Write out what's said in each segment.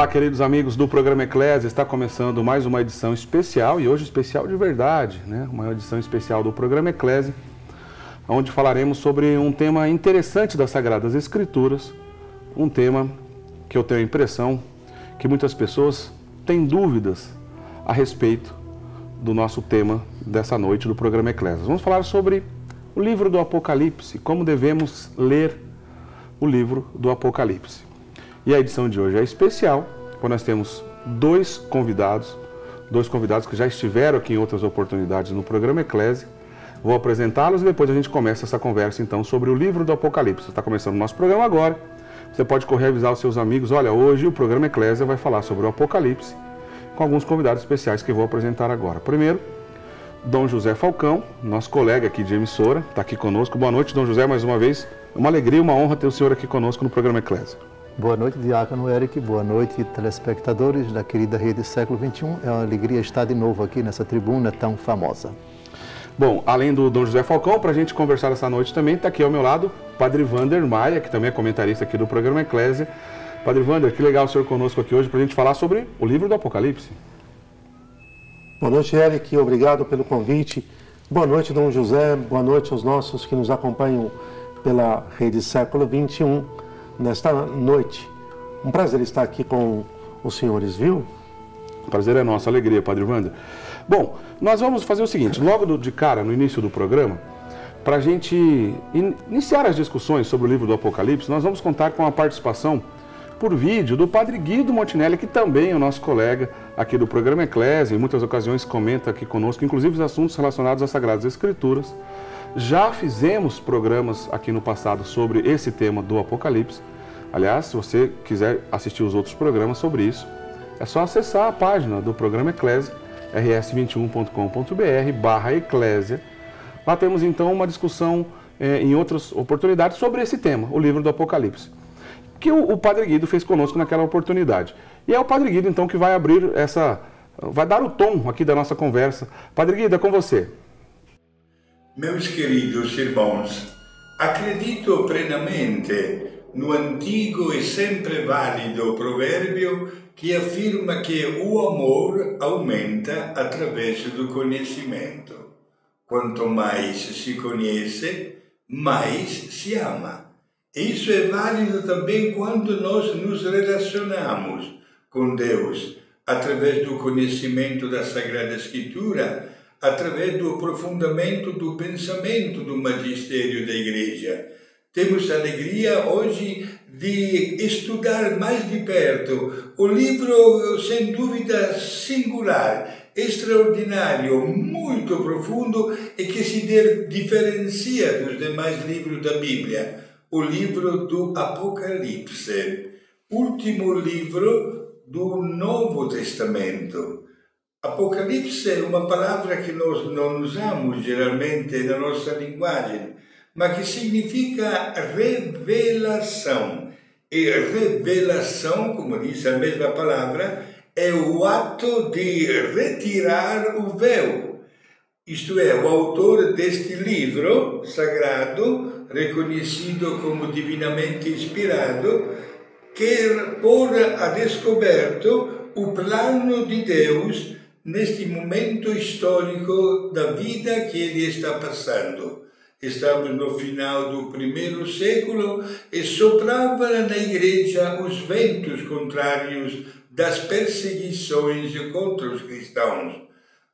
Olá, queridos amigos do programa Eclésia. Está começando mais uma edição especial e hoje especial de verdade, né? Uma edição especial do programa Eclésia, onde falaremos sobre um tema interessante das Sagradas Escrituras, um tema que eu tenho a impressão que muitas pessoas têm dúvidas a respeito do nosso tema dessa noite do programa Eclésia. Vamos falar sobre o livro do Apocalipse, como devemos ler o livro do Apocalipse. E a edição de hoje é especial, quando nós temos dois convidados, dois convidados que já estiveram aqui em outras oportunidades no programa Eclésia. Vou apresentá-los e depois a gente começa essa conversa então sobre o livro do Apocalipse. Está começando o nosso programa agora. Você pode correr avisar os seus amigos, olha, hoje o programa Eclésia vai falar sobre o Apocalipse, com alguns convidados especiais que vou apresentar agora. Primeiro, Dom José Falcão, nosso colega aqui de emissora, está aqui conosco. Boa noite, Dom José, mais uma vez. É uma alegria uma honra ter o senhor aqui conosco no programa Eclésia. Boa noite, Diácono Eric. Boa noite, telespectadores da querida Rede Século XXI. É uma alegria estar de novo aqui nessa tribuna tão famosa. Bom, além do Dom José Falcão, para a gente conversar essa noite também, está aqui ao meu lado Padre Vander Maia, que também é comentarista aqui do programa Eclésia. Padre Vander, que legal o senhor conosco aqui hoje para a gente falar sobre o livro do Apocalipse. Boa noite, Eric. Obrigado pelo convite. Boa noite, Dom José. Boa noite aos nossos que nos acompanham pela Rede Século XXI nesta noite. Um prazer estar aqui com os senhores, viu? O prazer é nosso, alegria, Padre Wander. Bom, nós vamos fazer o seguinte, logo de cara, no início do programa, para a gente iniciar as discussões sobre o livro do Apocalipse, nós vamos contar com a participação por vídeo do Padre Guido Montinelli, que também é o nosso colega aqui do programa Eclésia, em muitas ocasiões comenta aqui conosco, inclusive os assuntos relacionados às Sagradas Escrituras. Já fizemos programas aqui no passado sobre esse tema do Apocalipse. Aliás, se você quiser assistir os outros programas sobre isso, é só acessar a página do programa Eclésia, rs21.com.br barra Eclésia. Lá temos então uma discussão eh, em outras oportunidades sobre esse tema, o livro do Apocalipse, que o, o Padre Guido fez conosco naquela oportunidade. E é o Padre Guido então que vai abrir essa, vai dar o tom aqui da nossa conversa. Padre Guido, é com você. Meus queridos irmãos, acredito plenamente no antigo e sempre válido provérbio que afirma que o amor aumenta através do conhecimento. Quanto mais se conhece, mais se ama. Isso é válido também quando nós nos relacionamos com Deus através do conhecimento da Sagrada Escritura, através do aprofundamento do pensamento do magistério da Igreja temos a alegria hoje de estudar mais de perto o livro, sem dúvida, singular, extraordinário, muito profundo e que se diferencia dos demais livros da Bíblia, o livro do Apocalipse, último livro do Novo Testamento. Apocalipse é uma palavra que nós não usamos geralmente na nossa linguagem, mas que significa revelação. E revelação, como diz a mesma palavra, é o ato de retirar o véu. Isto é, o autor deste livro sagrado, reconhecido como divinamente inspirado, quer pôr a descoberto o plano de Deus neste momento histórico da vida que ele está passando. Estamos no final do primeiro século e soprava na igreja os ventos contrários das perseguições contra os cristãos.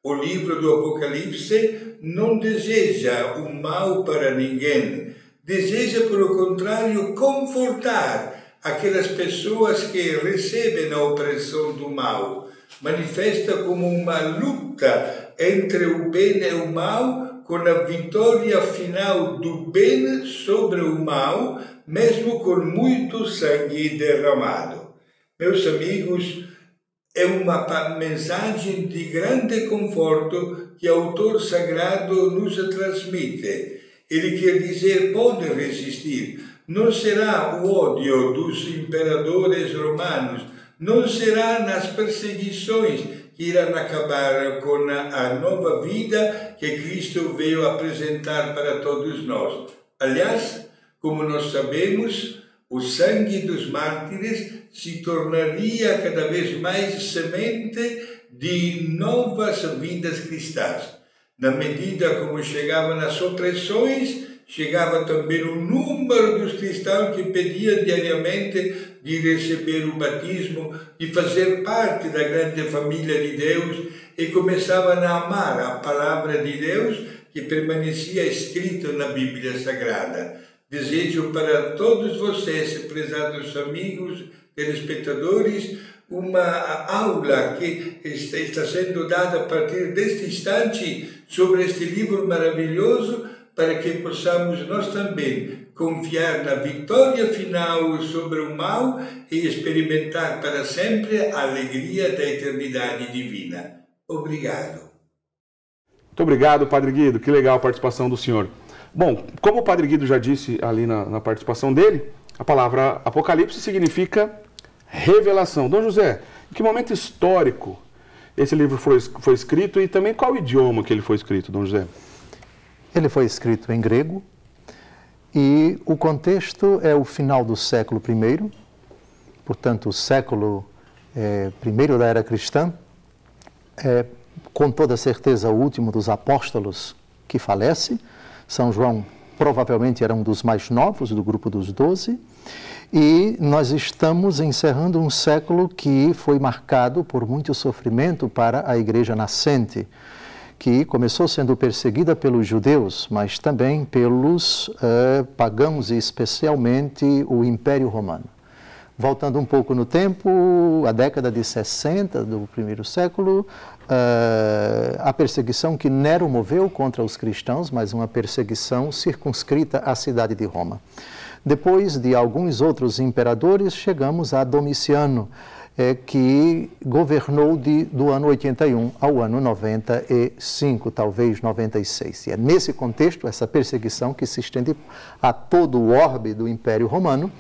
O livro do Apocalipse não deseja o mal para ninguém, deseja, pelo contrário, confortar aquelas pessoas que recebem a opressão do mal. Manifesta como uma luta entre o bem e o mal com a vitória final do bem sobre o mal, mesmo com muito sangue derramado. Meus amigos, é uma mensagem de grande conforto que o autor sagrado nos transmite. Ele quer dizer, pode resistir. Não será o ódio dos imperadores romanos, não será nas perseguições que irão acabar com a nova vida que Cristo veio apresentar para todos nós. Aliás, como nós sabemos, o sangue dos mártires se tornaria cada vez mais semente de novas vidas cristãs. Na medida como chegavam as opressões, chegava também o número dos cristãos que pediam diariamente de receber o batismo, de fazer parte da grande família de Deus e começavam a amar a palavra de Deus que permanecia escrita na Bíblia Sagrada. Desejo para todos vocês, prezados amigos, telespectadores, uma aula que está sendo dada a partir deste instante sobre este livro maravilhoso para que possamos nós também confiar na vitória final sobre o mal e experimentar para sempre a alegria da eternidade divina. Obrigado. Muito obrigado, Padre Guido. Que legal a participação do senhor. Bom, como o Padre Guido já disse ali na, na participação dele, a palavra Apocalipse significa revelação. Dom José, em que momento histórico esse livro foi, foi escrito e também qual idioma que ele foi escrito, Dom José? Ele foi escrito em grego e o contexto é o final do século I, portanto, o século é, primeiro da era cristã, é com toda certeza o último dos apóstolos que falece. São João provavelmente era um dos mais novos do grupo dos doze. E nós estamos encerrando um século que foi marcado por muito sofrimento para a igreja nascente que começou sendo perseguida pelos judeus, mas também pelos uh, pagãos e especialmente o Império Romano. Voltando um pouco no tempo, a década de 60 do primeiro século, uh, a perseguição que Nero moveu contra os cristãos, mas uma perseguição circunscrita à cidade de Roma. Depois de alguns outros imperadores, chegamos a Domiciano, é, que governou de, do ano 81 ao ano 95, talvez 96. E é nesse contexto, essa perseguição que se estende a todo o orbe do Império Romano,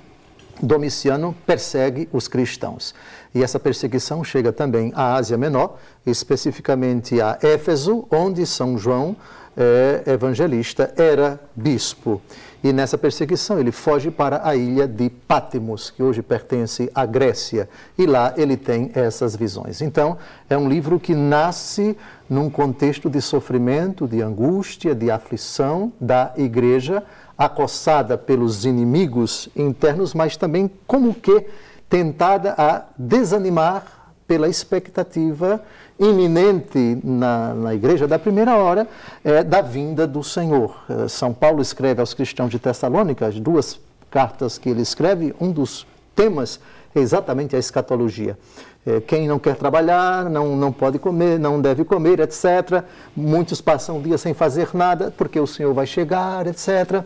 Domiciano persegue os cristãos. E essa perseguição chega também à Ásia Menor, especificamente a Éfeso, onde São João é, Evangelista era bispo. E nessa perseguição ele foge para a ilha de Patmos, que hoje pertence à Grécia, e lá ele tem essas visões. Então, é um livro que nasce num contexto de sofrimento, de angústia, de aflição da igreja, acossada pelos inimigos internos, mas também como que tentada a desanimar pela expectativa iminente na, na igreja da primeira hora é da vinda do Senhor. Eh, São Paulo escreve aos cristãos de Tessalônica, as duas cartas que ele escreve, um dos temas é exatamente a escatologia. É, quem não quer trabalhar, não, não pode comer, não deve comer, etc. Muitos passam um dia sem fazer nada, porque o Senhor vai chegar, etc.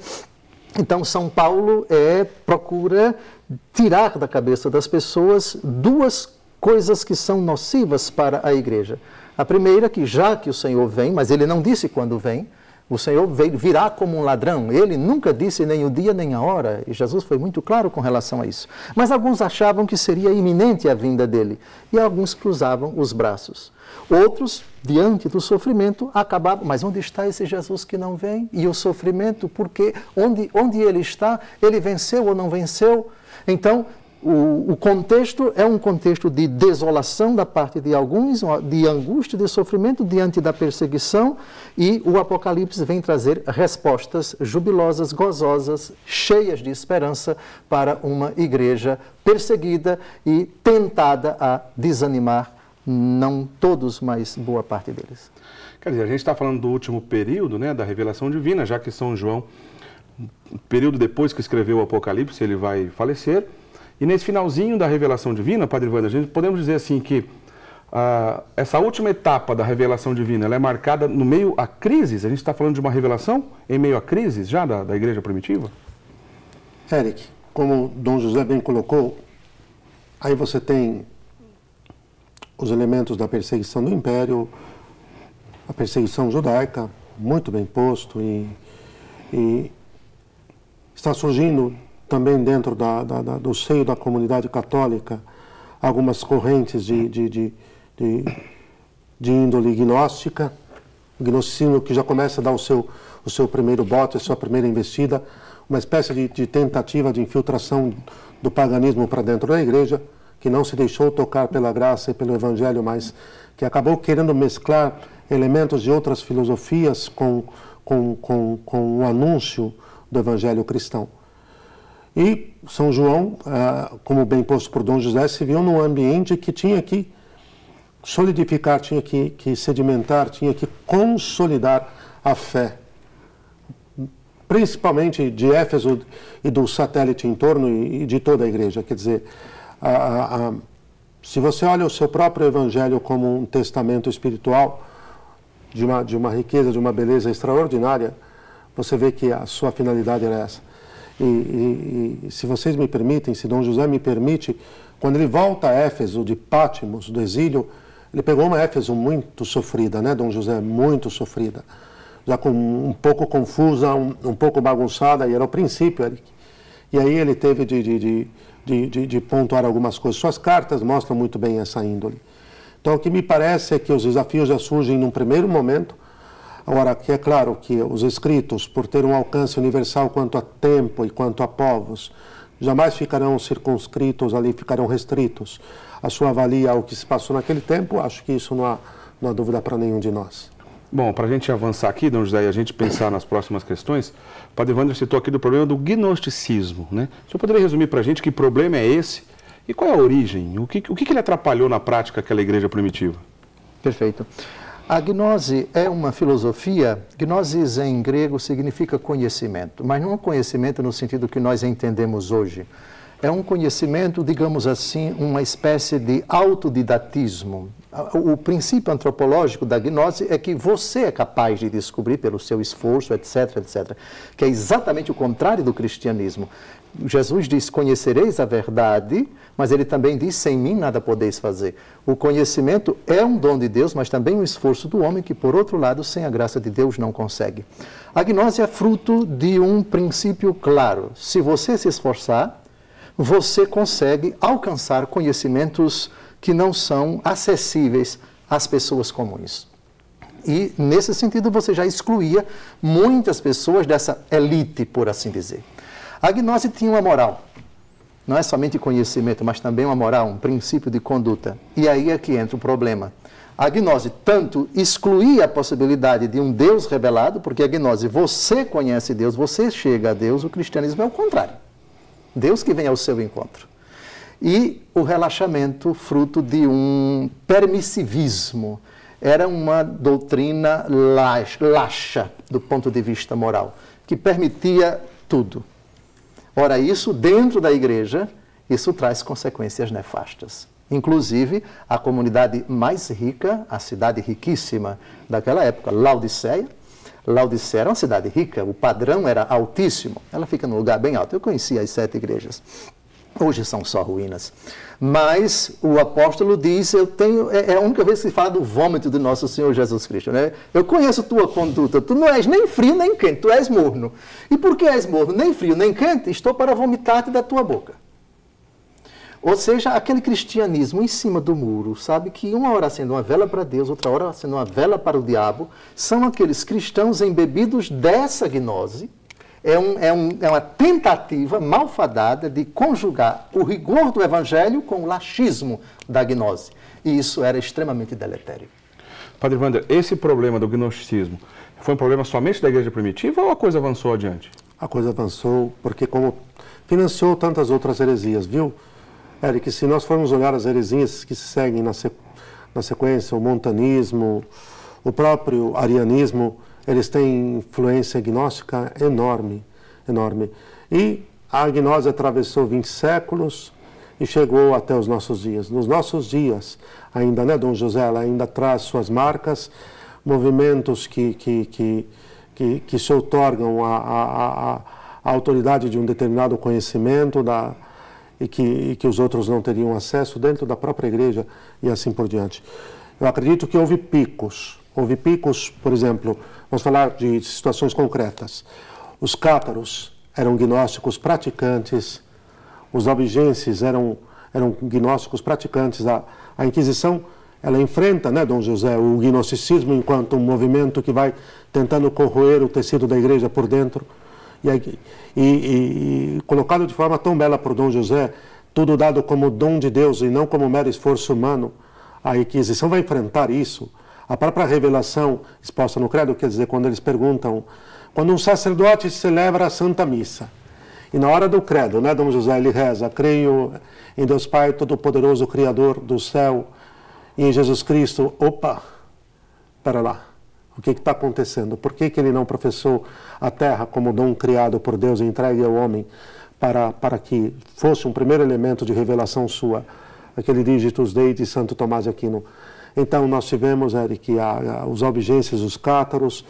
Então, São Paulo é, procura tirar da cabeça das pessoas duas coisas que são nocivas para a igreja. A primeira, que já que o Senhor vem, mas ele não disse quando vem, o Senhor virá como um ladrão. Ele nunca disse nem o dia nem a hora, e Jesus foi muito claro com relação a isso. Mas alguns achavam que seria iminente a vinda dele, e alguns cruzavam os braços. Outros, diante do sofrimento, acabavam, mas onde está esse Jesus que não vem? E o sofrimento, porque onde, onde ele está? Ele venceu ou não venceu? Então, o, o, contexto é um contexto de desolação da parte de alguns, de angústia, de sofrimento diante da perseguição, e o Apocalipse vem trazer respostas jubilosas, gozosas, cheias de esperança para uma igreja perseguida e tentada a desanimar, não todos, mas boa parte deles. Quer dizer, a gente está falando do último período né, da revelação divina, já que São João, período depois que escreveu o Apocalipse, ele vai falecer. E nesse finalzinho da revelação divina, Padre Wander, a gente podemos dizer assim que ah, essa última etapa da revelação divina ela é marcada no meio a crises. A gente está falando de uma revelação em meio a crises já da, da igreja primitiva? Eric, como Dom José bem colocou, aí você tem os elementos da perseguição do império, a perseguição judaica, muito bem posto, e, e está surgindo também dentro da, da, da, do seio da comunidade católica algumas correntes de, de, de, de, de índole gnóstica, gnosticismo que já começa a dar o seu, o seu primeiro bote, a sua primeira investida, uma espécie de, de tentativa de infiltração do paganismo para dentro da igreja, que não se deixou tocar pela graça e pelo evangelho, mas que acabou querendo mesclar elementos de outras filosofias com, com, com, com o anúncio do evangelho cristão. E São João, ah, como bem posto por Dom José, se viu num ambiente que tinha que solidificar, tinha que, que sedimentar, tinha que consolidar a fé principalmente de Éfeso e do satélite em torno e de toda a igreja. Quer dizer, a, a, a, se você olha o seu próprio evangelho como um testamento espiritual de uma, de uma riqueza, de uma beleza extraordinária, você vê que a sua finalidade era essa. E, e, se vocês me permitem, se Dom José me permite, quando ele volta a Éfeso de Pátimos, do exílio, ele pegou uma Éfeso muito sofrida, né, Dom José? Muito sofrida já com, um pouco confusa, um, um, pouco bagunçada, e era o princípio, Eric. E aí ele teve de, de, de, de, de pontuar algumas coisas. Suas cartas mostram muito bem essa índole. Então, o que me parece é que os desafios já surgem num primeiro momento. Agora, que é claro que os escritos, por ter um alcance universal quanto a tempo e quanto a povos, jamais ficarão circunscritos ali, ficarão restritos. A sua avalia ao que se passou naquele tempo, acho que isso não há, não há dúvida para nenhum de nós. Bom, para a gente avançar aqui, Dom José, e a gente pensar nas próximas questões, o Padre Wander citou aqui do problema do gnosticismo. Né? O senhor poderia resumir para a gente que problema é esse e qual é a origem? O que, o que ele atrapalhou na prática aquela igreja primitiva? Perfeito. A gnose é uma filosofia, gnosis em grego significa conhecimento, mas não é conhecimento no sentido que nós entendemos hoje. É um conhecimento, digamos assim, uma espécie de autodidatismo, o princípio antropológico da gnose é que você é capaz de descobrir pelo seu esforço, etc, etc. Que é exatamente o contrário do cristianismo. Jesus diz: Conhecereis a verdade, mas ele também diz: Sem mim nada podeis fazer. O conhecimento é um dom de Deus, mas também um esforço do homem que, por outro lado, sem a graça de Deus não consegue. A gnose é fruto de um princípio claro: se você se esforçar, você consegue alcançar conhecimentos que não são acessíveis às pessoas comuns. E, nesse sentido, você já excluía muitas pessoas dessa elite, por assim dizer. A gnose tinha uma moral. Não é somente conhecimento, mas também uma moral, um princípio de conduta. E aí é que entra o problema. A gnose tanto excluía a possibilidade de um Deus revelado, porque a gnose, você conhece Deus, você chega a Deus, o cristianismo é o contrário. Deus que vem ao seu encontro e o relaxamento fruto de um permissivismo. Era uma doutrina laxa do ponto de vista moral, que permitia tudo. Ora, isso dentro da igreja, isso traz consequências nefastas. Inclusive, a comunidade mais rica, a cidade riquíssima daquela época, Laodiceia, Laodiceia era uma cidade rica, o padrão era altíssimo. Ela fica num lugar bem alto. Eu conheci as sete igrejas. Hoje são só ruínas. Mas o apóstolo diz: Eu tenho. É, é a única vez que se fala do vômito do nosso Senhor Jesus Cristo. Né? Eu conheço tua conduta. Tu não és nem frio nem quente, tu és morno. E por que és morno? Nem frio nem quente, estou para vomitar-te da tua boca. Ou seja, aquele cristianismo em cima do muro, sabe que uma hora acende uma vela para Deus, outra hora acende uma vela para o diabo, são aqueles cristãos embebidos dessa gnose é, um, é, um, é uma tentativa malfadada de conjugar o rigor do evangelho com o laxismo da gnose. E isso era extremamente deletério. Padre Wander, esse problema do gnosticismo foi um problema somente da igreja primitiva ou a coisa avançou adiante? A coisa avançou porque como financiou tantas outras heresias, viu? Eric, se nós formos olhar as heresias que se seguem na, na sequência, o montanismo, o próprio arianismo, eles têm influência gnóstica enorme, enorme. E a gnose atravessou 20 séculos e chegou até os nossos dias. Nos nossos dias, ainda, né, Dom José, ela ainda traz suas marcas, movimentos que, que, que, que, que se otorgam a, a, a, a, autoridade de um determinado conhecimento da, e, que, e que os outros não teriam acesso dentro da própria igreja e assim por diante. Eu acredito que houve picos. Houve picos, por exemplo, Vamos falar de situações concretas. Os cátaros eram gnósticos praticantes, os albigenses eram, eram gnósticos praticantes. A, a Inquisição ela enfrenta, né, Dom José, o gnosticismo enquanto um movimento que vai tentando corroer o tecido da igreja por dentro. E, e, e, colocado de forma tão bela por Dom José, tudo dado como dom de Deus e não como mero esforço humano, a Inquisição vai enfrentar isso. A própria revelação exposta no credo, quer dizer, quando eles perguntam, quando um sacerdote celebra a Santa Missa, e na hora do credo, né, Dom José, ele reza, creio em Deus Pai Todo-Poderoso, Criador do céu, e em Jesus Cristo, opa, para lá, o que está acontecendo? Por que, que ele não professou a terra como dom criado por Deus e entregue ao homem para, para que fosse um primeiro elemento de revelação sua, aquele Digitus Dei de Santo Tomás de Aquino? Então, nós tivemos, Eric, a, a, os albigenses, os cátaros,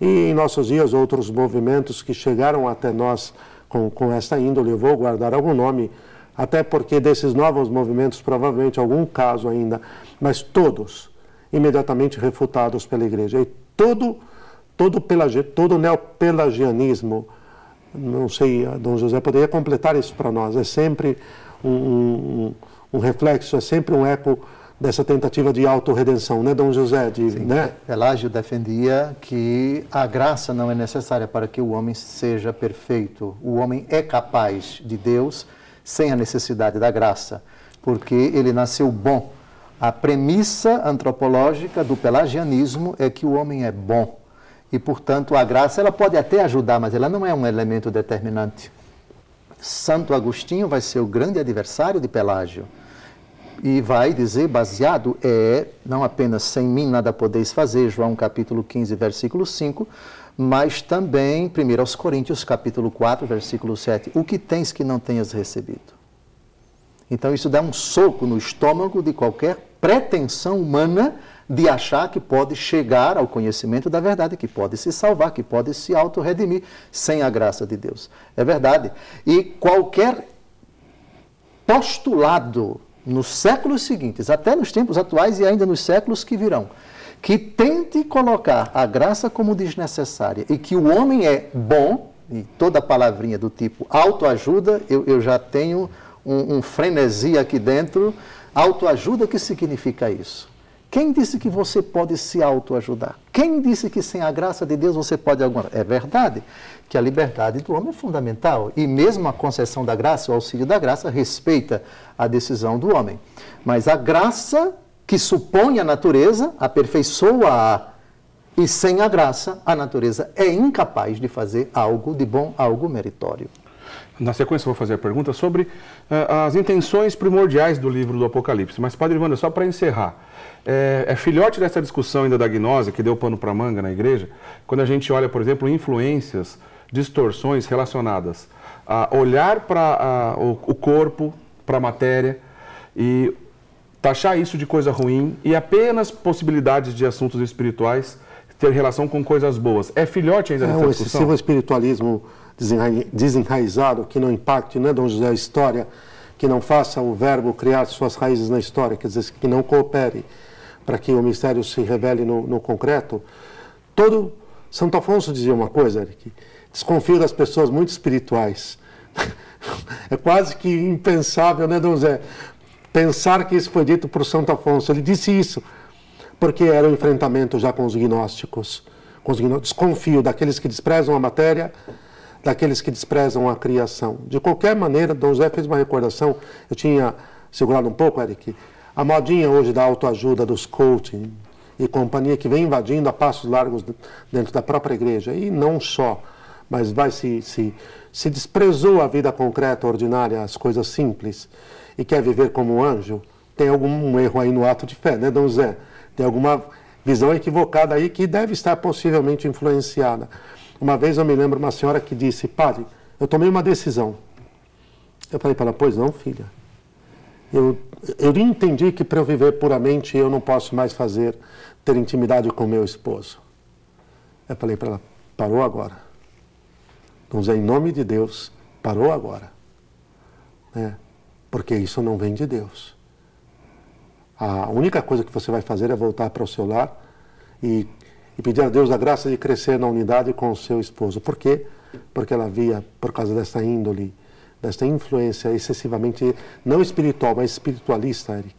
e em nossos dias outros movimentos que chegaram até nós com, com esta índole. Eu vou guardar algum nome, até porque desses novos movimentos, provavelmente algum caso ainda, mas todos imediatamente refutados pela igreja. E todo, todo, pelagi, todo neopelagianismo, não sei, Dom José poderia completar isso para nós, é sempre um, um, um reflexo, é sempre um eco dessa tentativa de autorredenção, né, Dom José? De, Sim, né? Pelágio defendia que a graça não é necessária para que o homem seja perfeito. O homem é capaz de Deus sem a necessidade da graça, porque ele nasceu bom. A premissa antropológica do pelagianismo é que o homem é bom. E, portanto, a graça ela pode até ajudar, mas ela não é um elemento determinante. Santo Agostinho vai ser o grande adversário de Pelágio e vai dizer, baseado, é não apenas sem mim nada podeis fazer, João capítulo 15, versículo 5, mas também 1 aos Coríntios capítulo 4, versículo 7, o que tens que não tenhas recebido. Então isso dá um soco no estômago de qualquer pretensão humana de achar que pode chegar ao conhecimento da verdade, que pode se salvar, que pode se auto-redimir sem a graça de Deus. É verdade. E qualquer postulado nos séculos seguintes, até nos tempos atuais e ainda nos séculos que virão, que tente colocar a graça como desnecessária e que o homem é bom, e toda palavrinha do tipo autoajuda, eu, eu já tenho um, um frenesi aqui dentro. Autoajuda, o que significa isso? Quem disse que você pode se autoajudar? Quem disse que sem a graça de Deus você pode alguma É verdade que a liberdade do homem é fundamental e mesmo a concessão da graça, o auxílio da graça, respeita a decisão do homem. Mas a graça que supõe a natureza aperfeiçoa-a e sem a graça a natureza é incapaz de fazer algo de bom, algo meritório. Na sequência, vou fazer a pergunta sobre uh, as intenções primordiais do livro do Apocalipse. Mas, Padre Ivandro, só para encerrar, é, é, filhote dessa discussão ainda da gnose, que deu pano para manga na igreja, quando a gente olha, por exemplo, influências, distorções relacionadas a olhar para o, o corpo, para a matéria e taxar isso de coisa ruim e apenas possibilidades de assuntos espirituais ter relação com coisas boas. É filhote ainda é, dessa discussão? excessivo espiritualismo desenraizado, que não impacte, né, Dom José, a história, que não faça o verbo criar suas raízes na história, quer dizer, que não coopere para que o mistério se revele no, no concreto. Todo Santo Afonso dizia uma coisa, Eric, desconfio das pessoas muito espirituais. é quase que impensável, né, Dom José? Pensar que isso foi dito por Santo Afonso. Ele disse isso porque era um enfrentamento já com os gnósticos. Com os gnósticos. Desconfio daqueles que desprezam a matéria daqueles que desprezam a criação. De qualquer maneira, Dom José fez uma recordação, eu tinha segurado um pouco, Eric, a modinha hoje da autoajuda, dos coaching e companhia que vem invadindo a passos largos dentro da própria igreja, e não só, mas vai se, se, se desprezou a vida concreta, ordinária, as coisas simples, e quer viver como um anjo, tem algum erro aí no ato de fé, né, Dom José? Tem alguma visão equivocada aí que deve estar possivelmente influenciada. Uma vez eu me lembro uma senhora que disse, padre, eu tomei uma decisão. Eu falei para ela, pois não, filha. Eu, eu entendi que para eu viver puramente eu não posso mais fazer, ter intimidade com meu esposo. Eu falei para ela, parou agora. Então, em nome de Deus, parou agora. Né? Porque isso não vem de Deus. A única coisa que você vai fazer é voltar para o seu lar e e pedir a Deus a graça de crescer na unidade com o seu esposo. Por quê? Porque ela via, por causa dessa índole, desta influência excessivamente, não espiritual, mas espiritualista, Eric,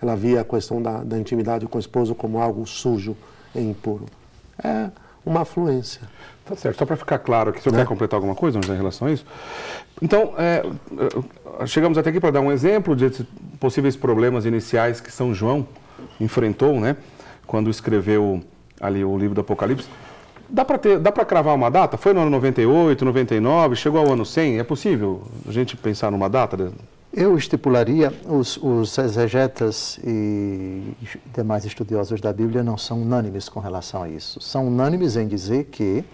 ela via a questão da, da intimidade com o esposo como algo sujo e impuro. É uma afluência. Tá certo. Só para ficar claro aqui, o senhor Né? quer completar alguma coisa em relação a isso? Então, é, é, chegamos até aqui para dar um exemplo de possíveis problemas iniciais que São João enfrentou, né? Quando escreveu ali o livro do Apocalipse. Dá para ter, dá para cravar uma data? Foi no ano 98, 99, chegou ao ano 100? É possível a gente pensar numa data? Eu estipularia, os, os exegetas e demais estudiosos da Bíblia não são unânimes com relação a isso. São unânimes em dizer que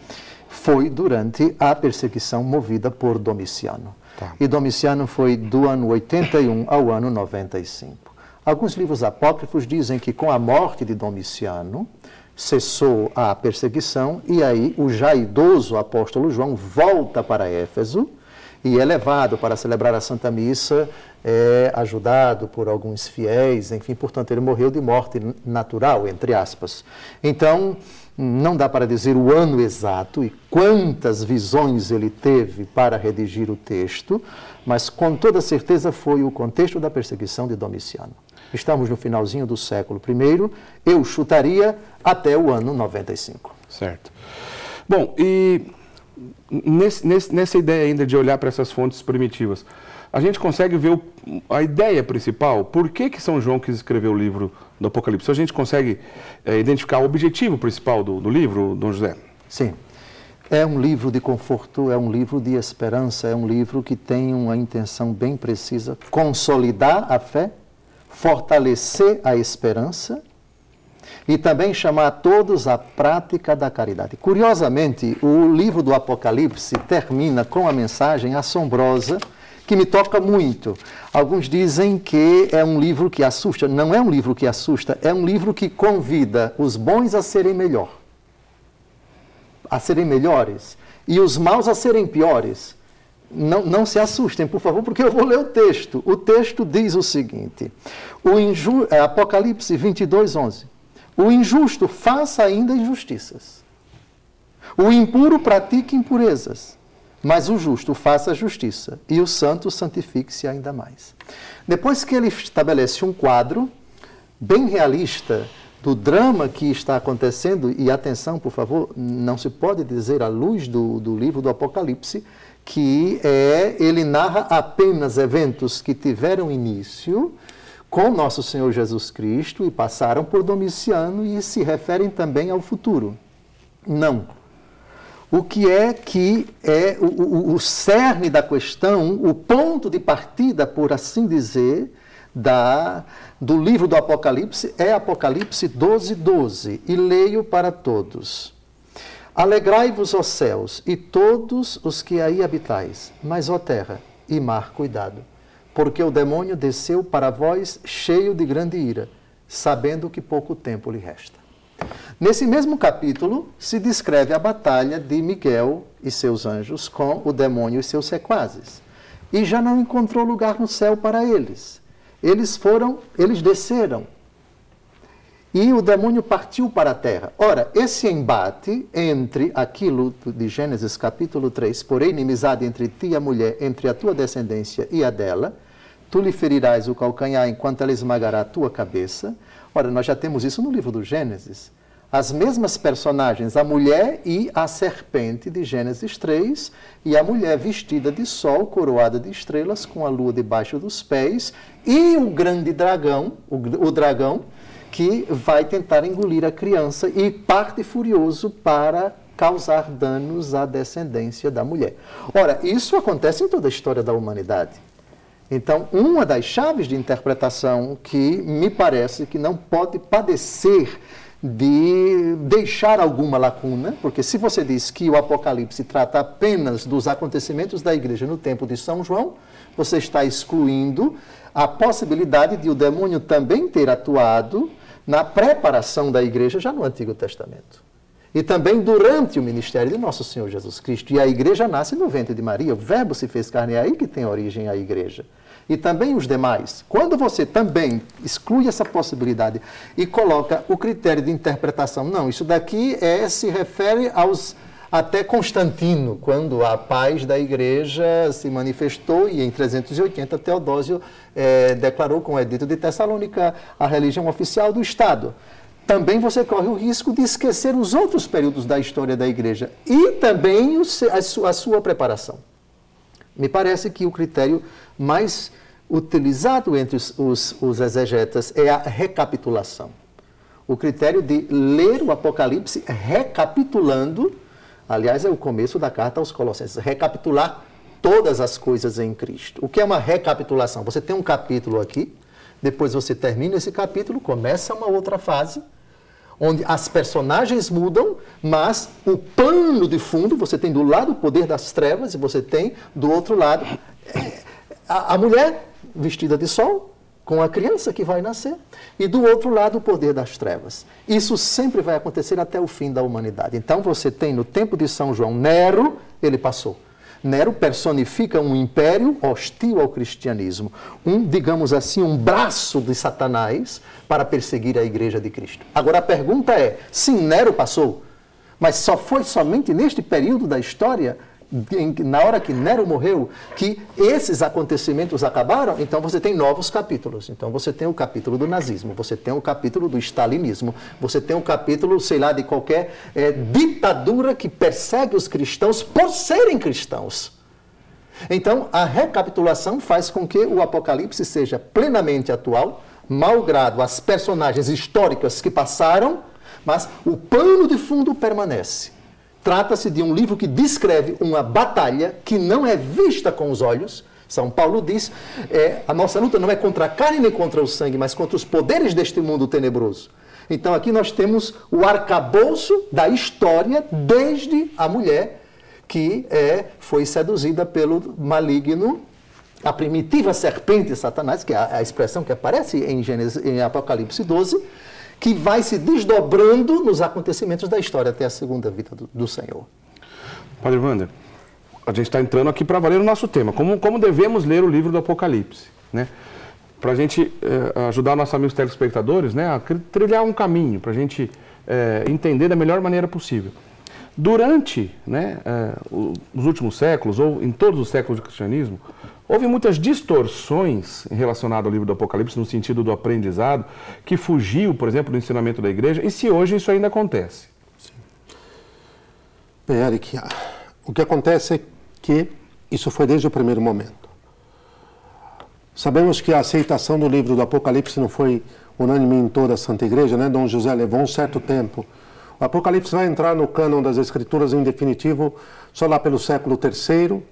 foi durante a perseguição movida por Domiciano. Tá. E Domiciano foi do ano 81 ao ano 95. Alguns livros apócrifos dizem que com a morte de Domiciano cessou a perseguição e aí o já idoso apóstolo João volta para Éfeso e é levado para celebrar a Santa Missa, é ajudado por alguns fiéis, enfim, portanto, ele morreu de morte natural, entre aspas. Então, não dá para dizer o ano exato e quantas visões ele teve para redigir o texto, mas com toda certeza foi o contexto da perseguição de Domiciano. Estamos no finalzinho do século I, eu chutaria até o ano 95. Certo. Bom, e nesse, nesse, nessa ideia ainda de olhar para essas fontes primitivas, a gente consegue ver o, a ideia principal, por que, que São João quis escrever o livro do Apocalipse? A gente consegue é, identificar o objetivo principal do, do livro, Dom José? Sim. É um livro de conforto, é um livro de esperança, é um livro que tem uma intenção bem precisa: consolidar a fé, fortalecer a esperança e também chamar todos à prática da caridade. Curiosamente, o livro do Apocalipse termina com a mensagem assombrosa que me toca muito. Alguns dizem que é um livro que assusta. Não é um livro que assusta, é um livro que convida os bons a serem melhor, a serem melhores e os maus a serem piores. Não, não se assustem, por favor, porque eu vou ler o texto. O texto diz o seguinte: o inju... é, Apocalipse 22, 11. O injusto faça ainda injustiças. O impuro pratique impurezas. Mas o justo faça justiça. E o santo santifique-se ainda mais. Depois que ele estabelece um quadro bem realista do drama que está acontecendo, e atenção, por favor, não se pode dizer à luz do, do livro do Apocalipse que é, ele narra apenas eventos que tiveram início com nosso Senhor Jesus Cristo e passaram por Domiciano e se referem também ao futuro. Não. O que é que é o, o, o cerne da questão, o ponto de partida, por assim dizer, da, do livro do Apocalipse é Apocalipse 12, 12. E leio para todos. Alegrai-vos, ó céus, e todos os que aí habitais, mas, ó terra e mar, cuidado porque o demônio desceu para vós cheio de grande ira, sabendo que pouco tempo lhe resta. Nesse mesmo capítulo se descreve a batalha de Miguel e seus anjos com o demônio e seus sequazes. E já não encontrou lugar no céu para eles. Eles foram, eles desceram. E o demônio partiu para a terra. Ora, esse embate entre aquilo de Gênesis capítulo 3, porém inimizade entre ti e a mulher, entre a tua descendência e a dela, tu lhe ferirás o calcanhar enquanto ela esmagará a tua cabeça. Ora, nós já temos isso no livro do Gênesis. As mesmas personagens, a mulher e a serpente de Gênesis 3, e a mulher vestida de sol, coroada de estrelas, com a lua debaixo dos pés, e o grande dragão, o, o dragão, que vai tentar engolir a criança e parte furioso para causar danos à descendência da mulher. Ora, isso acontece em toda a história da humanidade. Então, uma das chaves de interpretação que me parece que não pode padecer de deixar alguma lacuna, porque se você diz que o Apocalipse trata apenas dos acontecimentos da igreja no tempo de São João, você está excluindo a possibilidade de o demônio também ter atuado na preparação da igreja já no Antigo Testamento. E também durante o ministério de nosso Senhor Jesus Cristo. E a igreja nasce no ventre de Maria, o Verbo se fez carne, é aí que tem origem a igreja. E também os demais. Quando você também exclui essa possibilidade e coloca o critério de interpretação, não, isso daqui é, se refere aos até Constantino, quando a paz da igreja se manifestou e em 380 Teodósio eh, declarou com o edito de Tessalônica a religião oficial do Estado. também você corre o risco de esquecer os outros períodos da história da igreja e também a sua preparação. Me parece que o critério mais utilizado entre os, os, os exegetas é a recapitulação. O critério de ler o Apocalipse recapitulando, aliás, é o começo da carta aos Colossenses, recapitular todas as coisas em Cristo. O que é uma recapitulação? Você tem um capítulo aqui, depois você termina esse capítulo, começa uma outra fase, onde as personagens mudam, mas o pano de fundo, você tem do lado o poder das trevas e você tem do outro lado é, a, a mulher vestida de sol, com a criança que vai nascer, e do outro lado o poder das trevas. Isso sempre vai acontecer até o fim da humanidade. Então você tem no tempo de São João Nero, ele passou. Nero personifica um império hostil ao cristianismo, um, digamos assim, um braço de Satanás para perseguir a igreja de Cristo. Agora a pergunta é: sim, Nero passou, mas só foi somente neste período da história na hora que Nero morreu, que esses acontecimentos acabaram, então você tem novos capítulos. Então você tem o capítulo do nazismo, você tem o capítulo do stalinismo, você tem o capítulo, sei lá, de qualquer é, ditadura que persegue os cristãos por serem cristãos. Então a recapitulação faz com que o Apocalipse seja plenamente atual, malgrado as personagens históricas que passaram, mas o pano de fundo permanece. Trata-se de um livro que descreve uma batalha que não é vista com os olhos. São Paulo diz: é, a nossa luta não é contra a carne nem contra o sangue, mas contra os poderes deste mundo tenebroso. Então aqui nós temos o arcabouço da história desde a mulher que é, foi seduzida pelo maligno, a primitiva serpente Satanás, que é a, a expressão que aparece em, Gênesis, em Apocalipse 12, que vai se desdobrando nos acontecimentos da história até a segunda vida do, do Senhor. Padre Wander, a gente está entrando aqui para valer o nosso tema. Como, como devemos ler o livro do Apocalipse? Né? Para a gente eh, ajudar nossos amigos telespectadores né, a trilhar um caminho, para a gente eh, entender da melhor maneira possível. Durante né, eh, os últimos séculos, ou em todos os séculos do cristianismo, Houve muitas distorções relacionadas ao livro do Apocalipse, no sentido do aprendizado, que fugiu, por exemplo, do ensinamento da igreja, e se hoje isso ainda acontece? Sim. Bem, Eric, o que acontece é que isso foi desde o primeiro momento. Sabemos que a aceitação do livro do Apocalipse não foi unânime em toda a Santa Igreja, né? Dom José levou um certo tempo. O Apocalipse vai entrar no cânon das Escrituras em definitivo só lá pelo século III,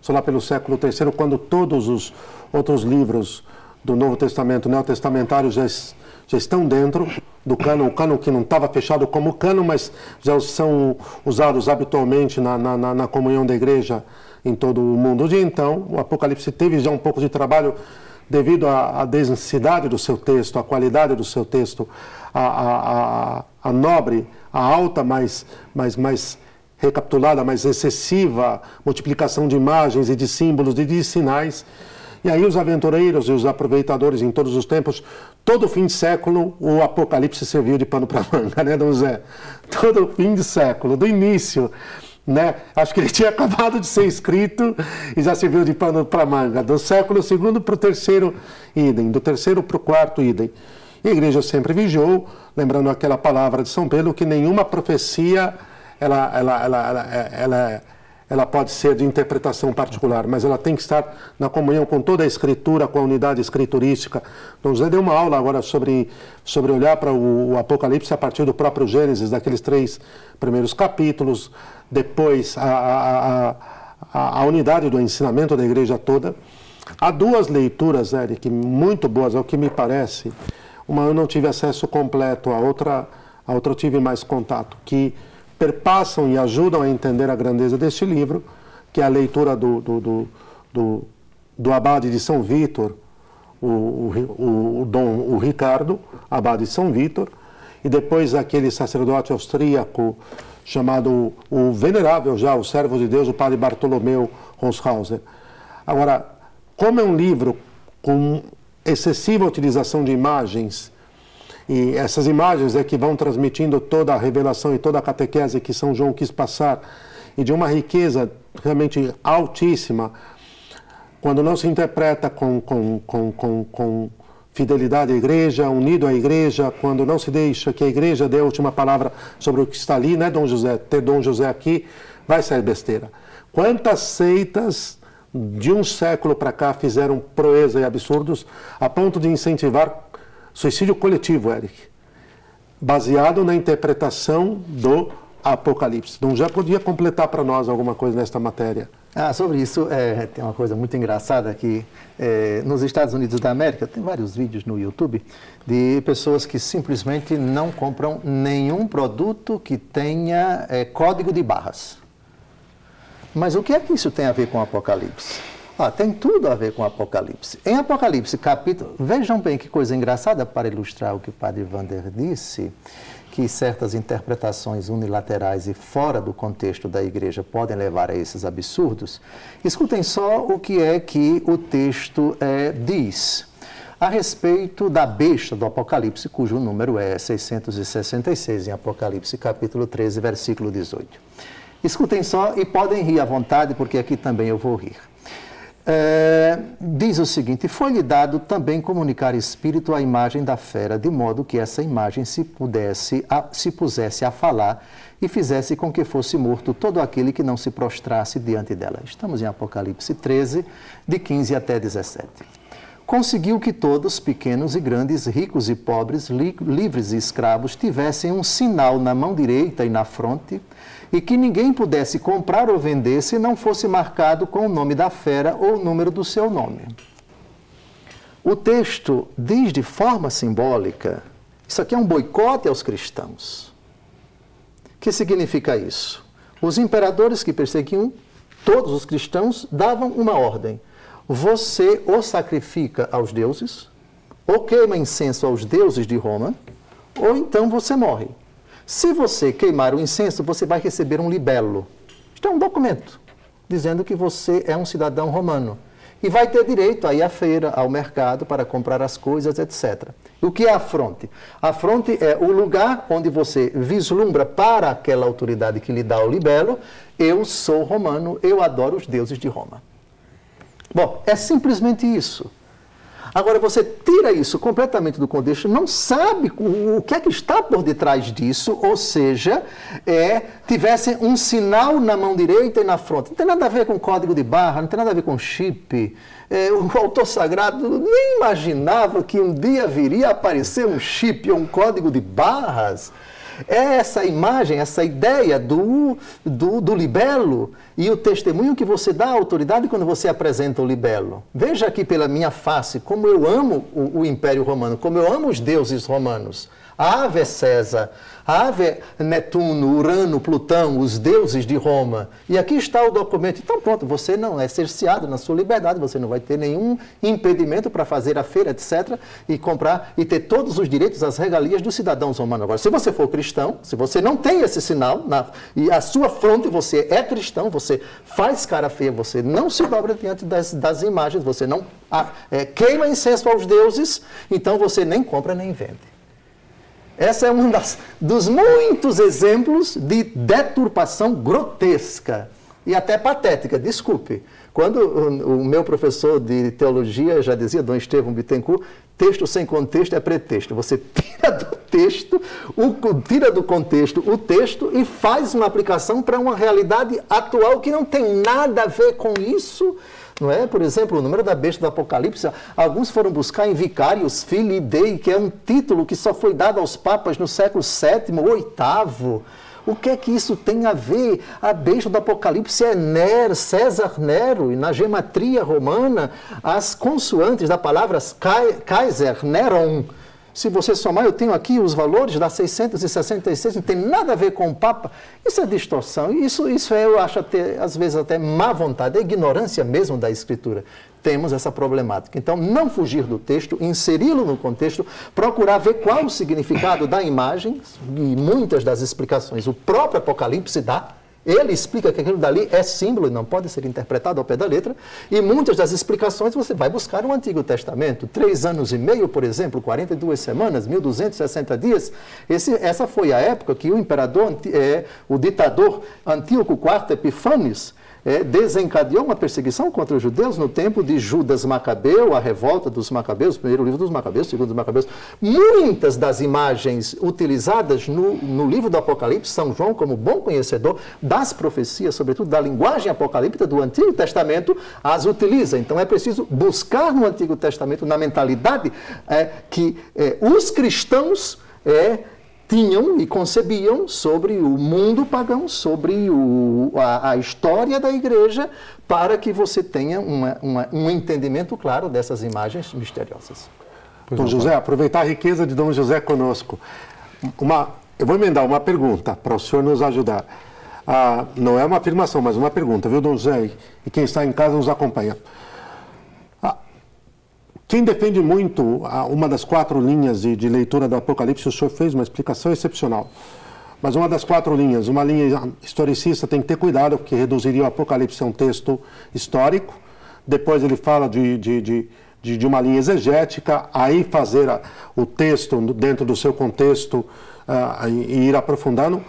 só lá pelo século III, quando todos os outros livros do Novo Testamento neotestamentário já, já estão dentro do cano, o cano que não estava fechado como cano, mas já são usados habitualmente na, na, na comunhão da igreja em todo o mundo. De então, o Apocalipse teve já um pouco de trabalho devido à, à densidade do seu texto, à qualidade do seu texto, a, a, a, a nobre, a alta, mais, mais, mais recapitulada, mais excessiva multiplicação de imagens e de símbolos e de sinais. E aí os aventureiros e os aproveitadores em todos os tempos, todo fim de século, o Apocalipse serviu de pano para manga, né, Dom Zé? Todo fim de século, do início, né? Acho que ele tinha acabado de ser escrito e já serviu de pano para manga. Do século segundo para o terceiro, idem. Do terceiro para o quarto, idem. E a igreja sempre vigiou, lembrando aquela palavra de São Pedro, que nenhuma profecia ela, ela, ela, ela, ela, ela pode ser de interpretação particular, mas ela tem que estar na comunhão com toda a escritura, com a unidade escriturística. Então, José deu uma aula agora sobre, sobre olhar para o, o Apocalipse a partir do próprio Gênesis, daqueles três primeiros capítulos, depois a, a, a, a unidade do ensinamento da igreja toda. Há duas leituras, Eric, muito boas, ao que me parece. Uma eu não tive acesso completo, a outra, a outra eu tive mais contato, que perpassam e ajudam a entender a grandeza deste livro, que é a leitura do, do, do, do, do abade de São Vítor, o, o, o, Dom o Ricardo, abade de São Vítor, e depois aquele sacerdote austríaco chamado o venerável já, o servo de Deus, o padre Bartolomeu Ronshauser. Agora, como é um livro com excessiva utilização de imagens, e essas imagens é que vão transmitindo toda a revelação e toda a catequese que São João quis passar, e de uma riqueza realmente altíssima, quando não se interpreta com, com, com, com, com fidelidade à igreja, unido à igreja, quando não se deixa que a igreja dê a última palavra sobre o que está ali, né, Dom José? Ter Dom José aqui vai ser besteira. Quantas seitas de um século para cá fizeram proeza e absurdos a ponto de incentivar suicídio coletivo, Eric, baseado na interpretação do Apocalipse. Dom José podia completar para nós alguma coisa nesta matéria? Ah, sobre isso, é, tem uma coisa muito engraçada que é, nos Estados Unidos da América, tem vários vídeos no YouTube de pessoas que simplesmente não compram nenhum produto que tenha é, código de barras. Mas o que é que isso tem a ver com Apocalipse? Ah, tem tudo a ver com Apocalipse. Em Apocalipse, capítulo. Vejam bem que coisa engraçada para ilustrar o que o padre Vander disse que certas interpretações unilaterais e fora do contexto da igreja podem levar a esses absurdos, escutem só o que é que o texto é, diz a respeito da besta do Apocalipse, cujo número é 666, em Apocalipse capítulo 13, versículo 18. Escutem só e podem rir à vontade, porque aqui também eu vou rir. É, diz o seguinte: Foi-lhe dado também comunicar espírito à imagem da fera, de modo que essa imagem se, pudesse, a, se pusesse a falar e fizesse com que fosse morto todo aquele que não se prostrasse diante dela. Estamos em Apocalipse 13, de 15 até 17. Conseguiu que todos, pequenos e grandes, ricos e pobres, li, livres e escravos, tivessem um sinal na mão direita e na fronte e que ninguém pudesse comprar ou vender se não fosse marcado com o nome da fera ou o número do seu nome. O texto diz de forma simbólica: isso aqui é um boicote aos cristãos. O que significa isso? Os imperadores que perseguiam todos os cristãos davam uma ordem: você ou sacrifica aos deuses, ou queima incenso aos deuses de Roma, ou então você morre. Se você queimar o incenso, você vai receber um libelo. Isto é um documento dizendo que você é um cidadão romano e vai ter direito a ir à feira, ao mercado para comprar as coisas, etc. O que é a fronte? A fronte é o lugar onde você vislumbra para aquela autoridade que lhe dá o libelo, eu sou romano, eu adoro os deuses de Roma. Bom, é simplesmente isso. Agora, você tira isso completamente do contexto, não sabe o, que é que está por detrás disso, ou seja, é, tivesse um sinal na mão direita e na fronte. Não tem nada a ver com código de barra, não tem nada a ver com chip. É, o autor sagrado nem imaginava que um dia viria a aparecer um chip ou um código de barras. É essa imagem, essa ideia do, do, do libelo e o testemunho que você dá à autoridade quando você apresenta o libelo. Veja aqui pela minha face como eu amo o, o Império Romano, como eu amo os deuses romanos. Ave César, Ave Netuno, Urano, Plutão, os deuses de Roma. E aqui está o documento. Então, pronto, você não é cerceado na sua liberdade, você não vai ter nenhum impedimento para fazer a feira, etc., e comprar e ter todos os direitos, as regalias dos cidadãos romanos. Agora, se você for cristão, se você não tem esse sinal, na, e a sua fronte você é cristão, você faz cara feia, você não se dobra diante das, das imagens, você não ah, é, queima incenso aos deuses, então você nem compra nem vende. Essa é um das, dos muitos exemplos de deturpação grotesca e até patética, desculpe. Quando o, o, meu professor de teologia já dizia, Dom Estevão Bittencourt, texto sem contexto é pretexto. Você tira do texto, o, tira do contexto o texto e faz uma aplicação para uma realidade atual que não tem nada a ver com isso não é? Por exemplo, o número da besta do Apocalipse, alguns foram buscar em Vicarius Filii Dei, que é um título que só foi dado aos papas no século VII ou VIII. O que é que isso tem a ver? A besta do Apocalipse é Ner, César Nero, e na gematria romana, as consoantes da palavra Kaiser, Neron, se você somar, eu tenho aqui os valores da 666, não tem nada a ver com o Papa. Isso é distorção. Isso, isso é, eu acho, até, às vezes, até má vontade, é ignorância mesmo da Escritura. Temos essa problemática. Então, não fugir do texto, inseri-lo no contexto, procurar ver qual o significado da imagem, e muitas das explicações o próprio Apocalipse dá ele explica que aquilo dali é símbolo e não pode ser interpretado ao pé da letra. E muitas das explicações você vai buscar no Antigo Testamento. Três anos e meio, por exemplo, 42 semanas, 1260 dias. Esse, essa foi a época que o imperador, é, o ditador Antíoco IV Epifanes, é, desencadeou uma perseguição contra os judeus no tempo de Judas Macabeu, a revolta dos Macabeus, primeiro livro dos Macabeus, segundo dos Macabeus. Muitas das imagens utilizadas no, no livro do Apocalipse, São João, como bom conhecedor das profecias, sobretudo da linguagem apocalíptica do Antigo Testamento, as utiliza. Então é preciso buscar no Antigo Testamento, na mentalidade, é, que é, os cristãos é, tinham e concebiam sobre o mundo pagão, sobre o, a, a, história da igreja, para que você tenha uma, uma, um entendimento claro dessas imagens misteriosas. Dom José, aproveitar a riqueza de Dom José conosco. Uma, eu vou emendar uma pergunta para o senhor nos ajudar. Ah, não é uma afirmação, mas uma pergunta, viu, Dom José? E quem está em casa nos acompanha. Quem defende muito uma das quatro linhas de, leitura do Apocalipse, o senhor fez uma explicação excepcional. Mas uma das quatro linhas, uma linha historicista, tem que ter cuidado, porque reduziria o Apocalipse a um texto histórico. Depois ele fala de, de, de, de uma linha exegética, aí fazer a, o texto dentro do seu contexto uh, e ir aprofundando.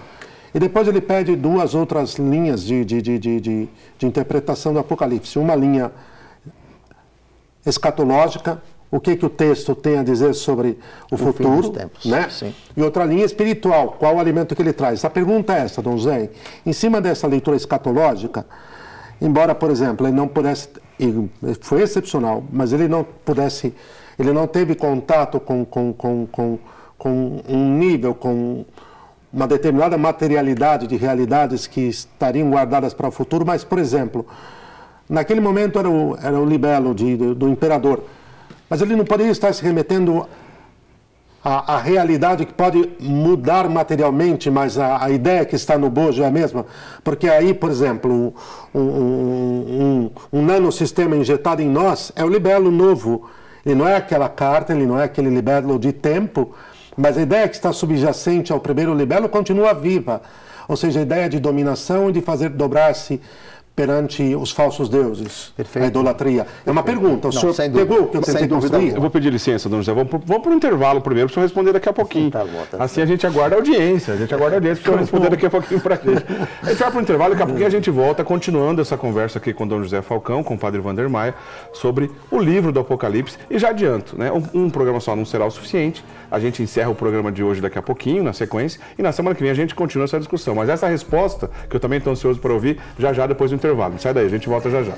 E depois ele pede duas outras linhas de, de, de, de, de interpretação do Apocalipse. Uma linha escatológica, o que, que o texto tem a dizer sobre o, o futuro, né? Sim. E outra linha espiritual, qual o alimento que ele traz. A pergunta é essa, Dom Zé, em cima dessa leitura escatológica, embora, por exemplo, ele não pudesse, foi excepcional, mas ele não pudesse, ele não teve contato com, com, com, com, com um nível, com uma determinada materialidade de realidades que estariam guardadas para o futuro, mas, por exemplo, Naquele momento era o, era o libelo de, do, do imperador. Mas ele não poderia estar se remetendo à, realidade que pode mudar materialmente, mas a, a, ideia que está no bojo é a mesma. Porque aí, por exemplo, um, um, um, um nanosistema injetado em nós é o libelo novo. Ele não é aquela carta, ele não é aquele libelo de tempo, mas a ideia que está subjacente ao primeiro libelo continua viva. Ou seja, a ideia de dominação e de fazer dobrar-se perante os falsos deuses, Perfeito. a idolatria. É uma pergunta, o Não, senhor pegou o que eu tentei construir? Eu vou pedir licença, dona José, vamos para o intervalo primeiro, para o senhor responder daqui a pouquinho. Tá bom, tá assim a gente aguarda a audiência, a gente aguarda a audiência para o senhor responder daqui a pouquinho para a gente. A gente vai para o intervalo, daqui a pouquinho a gente volta, continuando essa conversa aqui com o Dom José Falcão, com o padre Vander Maia, sobre o livro do Apocalipse. E já adianto, né, um, um programa só não será o suficiente, a gente encerra o programa de hoje daqui a pouquinho, na sequência, e na semana que vem a gente continua essa discussão. Mas essa resposta, que eu também estou ansioso para ouvir, já já depois do intervalo. Sai daí, a gente volta já já.